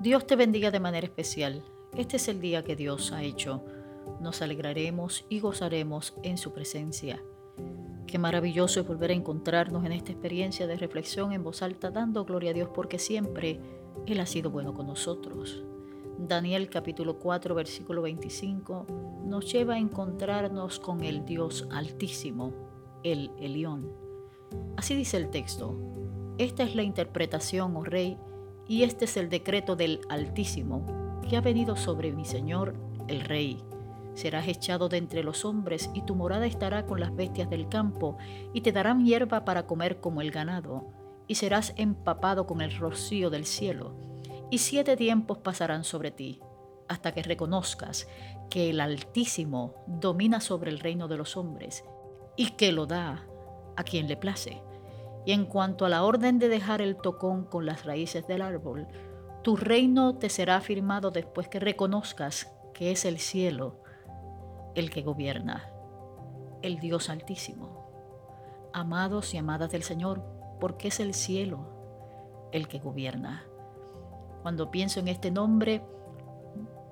Dios te bendiga de manera especial. Este es el día que Dios ha hecho. Nos alegraremos y gozaremos en su presencia. Qué maravilloso es volver a encontrarnos en esta experiencia de reflexión en voz alta, dando gloria a Dios porque siempre Él ha sido bueno con nosotros. Daniel capítulo 4 versículo 25 nos lleva a encontrarnos con el Dios altísimo, el Elión. Así dice el texto. Esta es la interpretación, oh rey, y este es el decreto del Altísimo, que ha venido sobre mi Señor, el Rey. Serás echado de entre los hombres, y tu morada estará con las bestias del campo, y te darán hierba para comer como el ganado, y serás empapado con el rocío del cielo y siete tiempos pasarán sobre ti, hasta que reconozcas que el Altísimo domina sobre el reino de los hombres y que lo da a quien le place. Y en cuanto a la orden de dejar el tocón con las raíces del árbol, tu reino te será afirmado después que reconozcas que es el cielo el que gobierna, el Dios Altísimo. Amados y amadas del Señor, porque es el cielo el que gobierna. Cuando pienso en este nombre,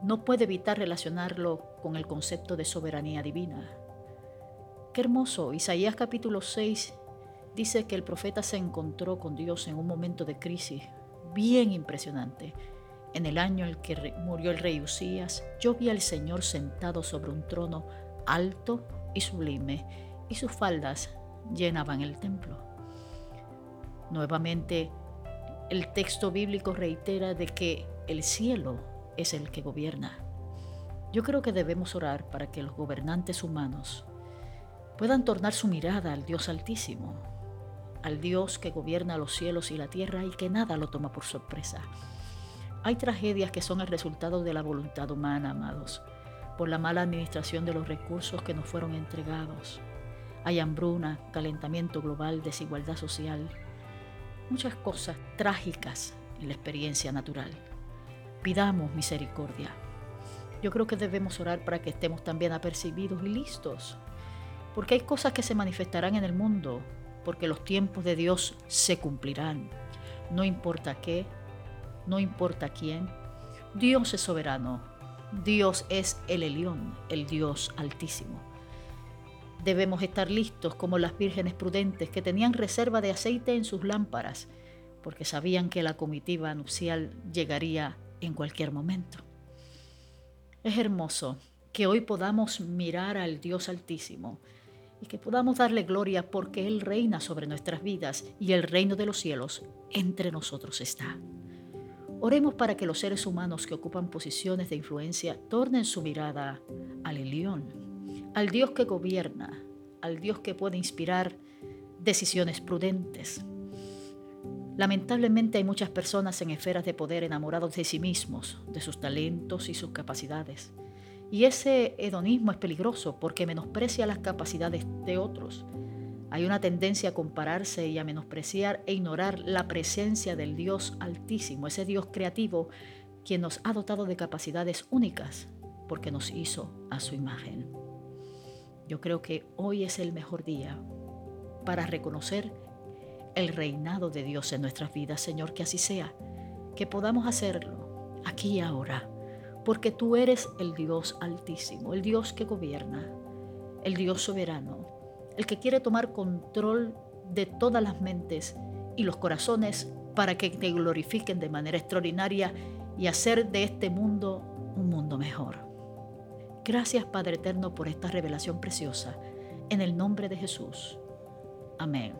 no puedo evitar relacionarlo con el concepto de soberanía divina. Qué hermoso, Isaías capítulo 6 dice que el profeta se encontró con Dios en un momento de crisis bien impresionante. En el año en que murió el rey Usías, yo vi al Señor sentado sobre un trono alto y sublime, y sus faldas llenaban el templo. Nuevamente el texto bíblico reitera de que el cielo es el que gobierna. Yo creo que debemos orar para que los gobernantes humanos puedan tornar su mirada al Dios Altísimo, al Dios que gobierna los cielos y la tierra y que nada lo toma por sorpresa. Hay tragedias que son el resultado de la voluntad humana, amados, por la mala administración de los recursos que nos fueron entregados. Hay hambruna, calentamiento global, desigualdad social, muchas cosas trágicas en la experiencia natural. Pidamos misericordia. Yo creo que debemos orar para que estemos también apercibidos y listos, porque hay cosas que se manifestarán en el mundo, porque los tiempos de Dios se cumplirán. No importa qué, no importa quién, Dios es soberano, Dios es el Elión, el Dios altísimo. Debemos estar listos como las vírgenes prudentes que tenían reserva de aceite en sus lámparas, porque sabían que la comitiva nupcial llegaría en cualquier momento. Es hermoso que hoy podamos mirar al Dios Altísimo y que podamos darle gloria porque Él reina sobre nuestras vidas y el reino de los cielos entre nosotros está. Oremos para que los seres humanos que ocupan posiciones de influencia tornen su mirada al León al Dios que gobierna, al Dios que puede inspirar decisiones prudentes. Lamentablemente hay muchas personas en esferas de poder enamorados de sí mismos, de sus talentos y sus capacidades. Y ese hedonismo es peligroso porque menosprecia las capacidades de otros. Hay una tendencia a compararse y a menospreciar e ignorar la presencia del Dios altísimo, ese Dios creativo, quien nos ha dotado de capacidades únicas porque nos hizo a su imagen. Yo creo que hoy es el mejor día para reconocer el reinado de Dios en nuestras vidas, Señor, que así sea, que podamos hacerlo aquí y ahora, porque tú eres el Dios altísimo, el Dios que gobierna, el Dios soberano, el que quiere tomar control de todas las mentes y los corazones para que te glorifiquen de manera extraordinaria y hacer de este mundo un mundo mejor. Gracias Padre Eterno por esta revelación preciosa. En el nombre de Jesús. Amén.